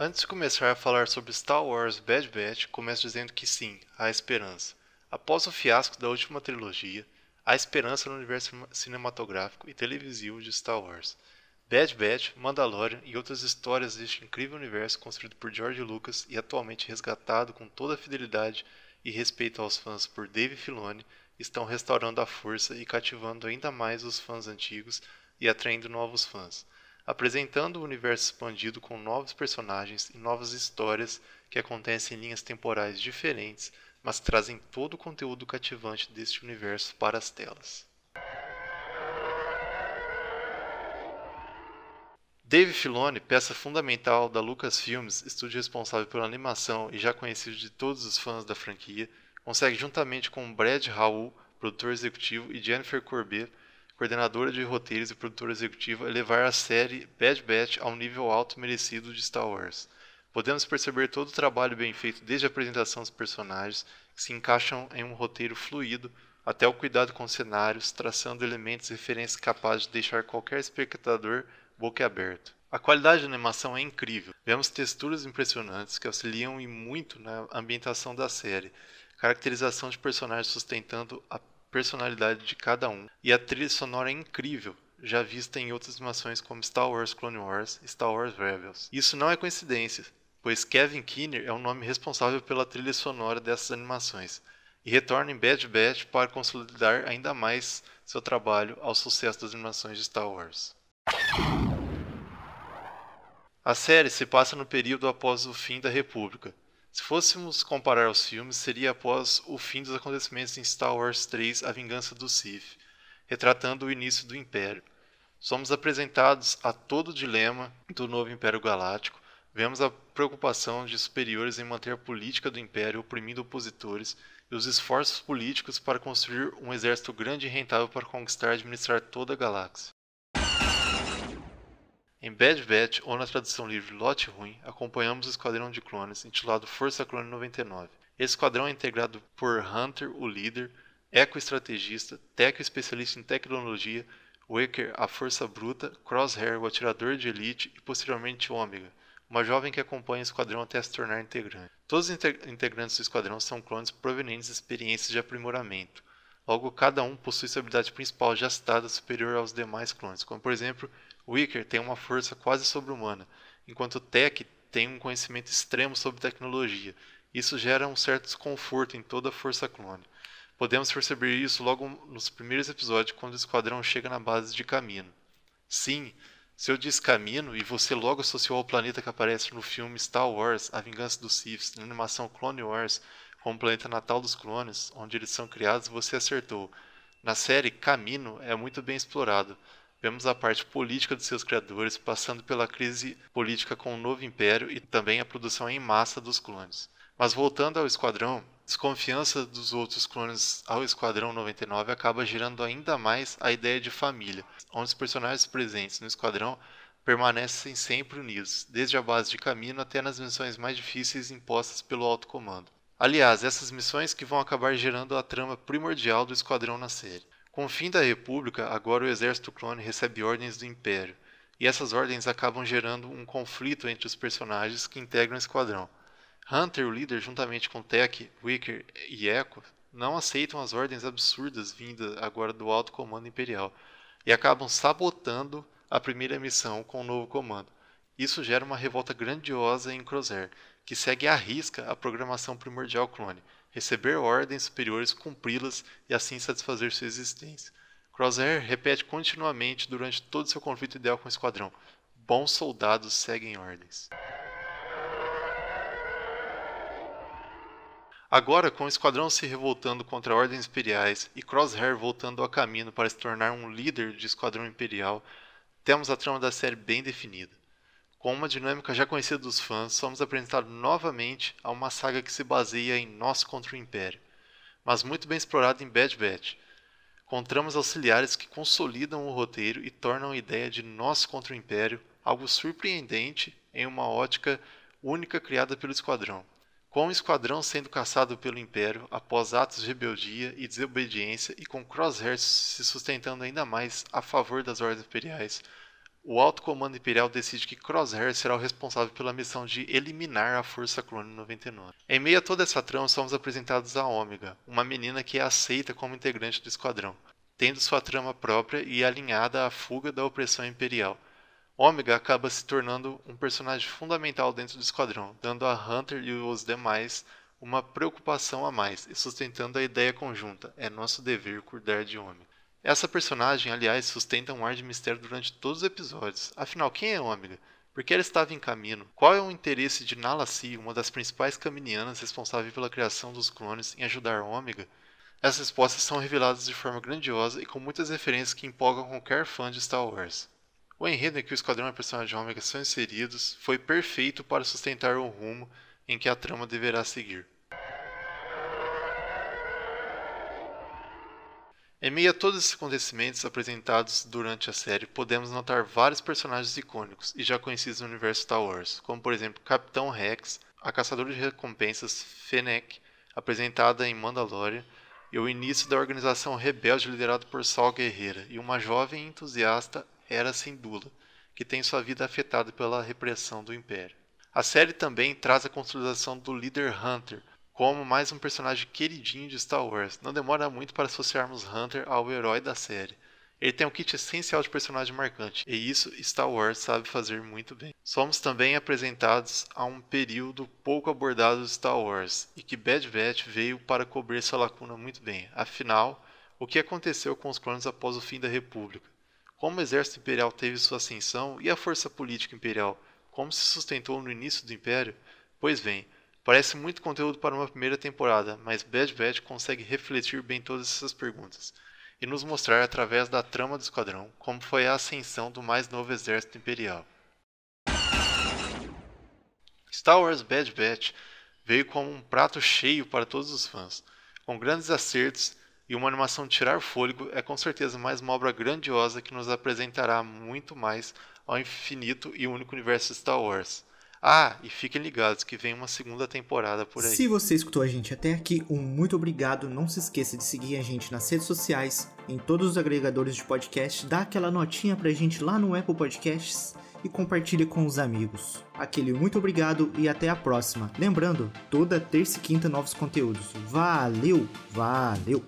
Antes de começar a falar sobre Star Wars Bad Batch, começo dizendo que sim, há esperança. Após o fiasco da última trilogia, há esperança no universo cinematográfico e televisivo de Star Wars. Bad Batch, Mandalorian e outras histórias deste incrível universo construído por George Lucas e atualmente resgatado com toda a fidelidade e respeito aos fãs por Dave Filoni, estão restaurando a força e cativando ainda mais os fãs antigos e atraindo novos fãs, apresentando o universo expandido com novos personagens e novas histórias que acontecem em linhas temporais diferentes, mas trazem todo o conteúdo cativante deste universo para as telas. Dave Filoni, peça fundamental da Lucasfilms, estúdio responsável pela animação e já conhecido de todos os fãs da franquia, consegue juntamente com Brad Howell, produtor executivo, e Jennifer Corbett, coordenadora de roteiros e produtora executiva, elevar a série Bad Batch ao nível alto merecido de Star Wars. Podemos perceber todo o trabalho bem feito desde a apresentação dos personagens, que se encaixam em um roteiro fluido, até o cuidado com cenários, traçando elementos e referências capazes de deixar qualquer espectador boquiaberto. A qualidade da animação é incrível. Vemos texturas impressionantes que auxiliam e muito na ambientação da série, caracterização de personagens sustentando a personalidade de cada um, e a trilha sonora é incrível, já vista em outras animações como Star Wars Clone Wars e Star Wars Rebels. Isso não é coincidência, pois Kevin Keener é o nome responsável pela trilha sonora dessas animações, e retorna em Bad Batch para consolidar ainda mais seu trabalho ao sucesso das animações de Star Wars. A série se passa no período após o fim da República. Se fôssemos comparar os filmes, seria após o fim dos acontecimentos em Star Wars 3 A Vingança do Sith, retratando o início do Império. Somos apresentados a todo o dilema do novo Império Galáctico, vemos a preocupação de superiores em manter a política do Império oprimindo opositores e os esforços políticos para construir um exército grande e rentável para conquistar e administrar toda a galáxia. Em Bad Batch, ou na tradução livre Lote Ruim, acompanhamos o esquadrão de clones, intitulado Força Clone 99. Esse esquadrão é integrado por Hunter, o líder, Echo estrategista, Tech especialista em tecnologia, Waker a força bruta, Crosshair o atirador de elite e posteriormente Ômega, uma jovem que acompanha o esquadrão até se tornar integrante. Todos os integrantes do esquadrão são clones provenientes de experiências de aprimoramento. Logo, cada um possui sua habilidade principal já citada superior aos demais clones, como por exemplo Wicker tem uma força quase sobre-humana, enquanto Tech tem um conhecimento extremo sobre tecnologia. Isso gera um certo desconforto em toda a força clone. Podemos perceber isso logo nos primeiros episódios, quando o esquadrão chega na base de Camino. Sim, se eu disse Camino e você logo associou ao planeta que aparece no filme Star Wars, A Vingança dos Sith, na animação Clone Wars, como o planeta natal dos clones, onde eles são criados, você acertou. Na série, Camino é muito bem explorado. Vemos a parte política de seus criadores, passando pela crise política com o novo império e também a produção em massa dos clones. Mas voltando ao esquadrão, desconfiança dos outros clones ao Esquadrão 99 acaba gerando ainda mais a ideia de família, onde os personagens presentes no esquadrão permanecem sempre unidos, desde a base de caminho até nas missões mais difíceis impostas pelo alto comando. Aliás, essas missões que vão acabar gerando a trama primordial do esquadrão na série. Com o fim da República, agora o exército clone recebe ordens do Império, e essas ordens acabam gerando um conflito entre os personagens que integram o esquadrão. Hunter, o líder, juntamente com Tech, Wicker e Echo, não aceitam as ordens absurdas vindas agora do alto comando imperial e acabam sabotando a primeira missão com o novo comando. Isso gera uma revolta grandiosa em Crosshair, que segue à risca a programação primordial clone, receber ordens superiores, cumpri-las e assim satisfazer sua existência. Crosshair repete continuamente durante todo seu conflito ideal com o esquadrão: bons soldados seguem ordens. Agora, com o esquadrão se revoltando contra ordens imperiais e Crosshair voltando a caminho para se tornar um líder de esquadrão imperial, temos a trama da série bem definida. Com uma dinâmica já conhecida dos fãs, somos apresentados novamente a uma saga que se baseia em Nós contra o Império, mas muito bem explorada em Bad Batch, com tramas auxiliares que consolidam o roteiro e tornam a ideia de Nós contra o Império algo surpreendente em uma ótica única criada pelo Esquadrão. Com o Esquadrão sendo caçado pelo Império após atos de rebeldia e desobediência e com Crosshair se sustentando ainda mais a favor das ordens imperiais, o Alto Comando Imperial decide que Crosshair será o responsável pela missão de eliminar a Força Clone 99. Em meio a toda essa trama, somos apresentados a Ômega, uma menina que é aceita como integrante do esquadrão, tendo sua trama própria e alinhada à fuga da opressão imperial. Ômega acaba se tornando um personagem fundamental dentro do esquadrão, dando a Hunter e os demais uma preocupação a mais e sustentando a ideia conjunta: é nosso dever cuidar de Ômega. Essa personagem, aliás, sustenta um ar de mistério durante todos os episódios. Afinal, quem é Ômega? Por que ela estava em caminho? Qual é o interesse de Nala Si, uma das principais caminianas responsável pela criação dos clones, em ajudar Ômega? As respostas são reveladas de forma grandiosa e com muitas referências que empolgam qualquer fã de Star Wars. O enredo em que o Esquadrão e a personagem Ômega são inseridos foi perfeito para sustentar o rumo em que a trama deverá seguir. Em meio a todos esses acontecimentos apresentados durante a série, podemos notar vários personagens icônicos e já conhecidos no universo Star Wars, como por exemplo Capitão Rex, a caçadora de recompensas Fennec, apresentada em Mandalorian, e o início da organização rebelde liderada por Saul Guerreira e uma jovem entusiasta Hera Syndulla, que tem sua vida afetada pela repressão do Império. A série também traz a consolidação do líder Hunter, como mais um personagem queridinho de Star Wars. Não demora muito para associarmos Hunter ao herói da série. Ele tem um kit essencial de personagem marcante, e isso Star Wars sabe fazer muito bem. Somos também apresentados a um período pouco abordado de Star Wars, e que Bad Batch veio para cobrir essa lacuna muito bem. Afinal, o que aconteceu com os clones após o fim da República? Como o exército imperial teve sua ascensão e a força política imperial, como se sustentou no início do Império? Pois bem, Parece muito conteúdo para uma primeira temporada, mas Bad Batch consegue refletir bem todas essas perguntas e nos mostrar através da trama do esquadrão como foi a ascensão do mais novo exército imperial. Star Wars Bad Batch veio como um prato cheio para todos os fãs, com grandes acertos e uma animação de tirar fôlego é com certeza mais uma obra grandiosa que nos apresentará muito mais ao infinito e único universo Star Wars. Ah, e fiquem ligados que vem uma segunda temporada por aí. Se você escutou a gente até aqui, um muito obrigado. Não se esqueça de seguir a gente nas redes sociais, em todos os agregadores de podcast, dá aquela notinha pra gente lá no Apple Podcasts e compartilhe com os amigos. Aquele muito obrigado e até a próxima. Lembrando, toda terça e quinta novos conteúdos. Valeu, valeu!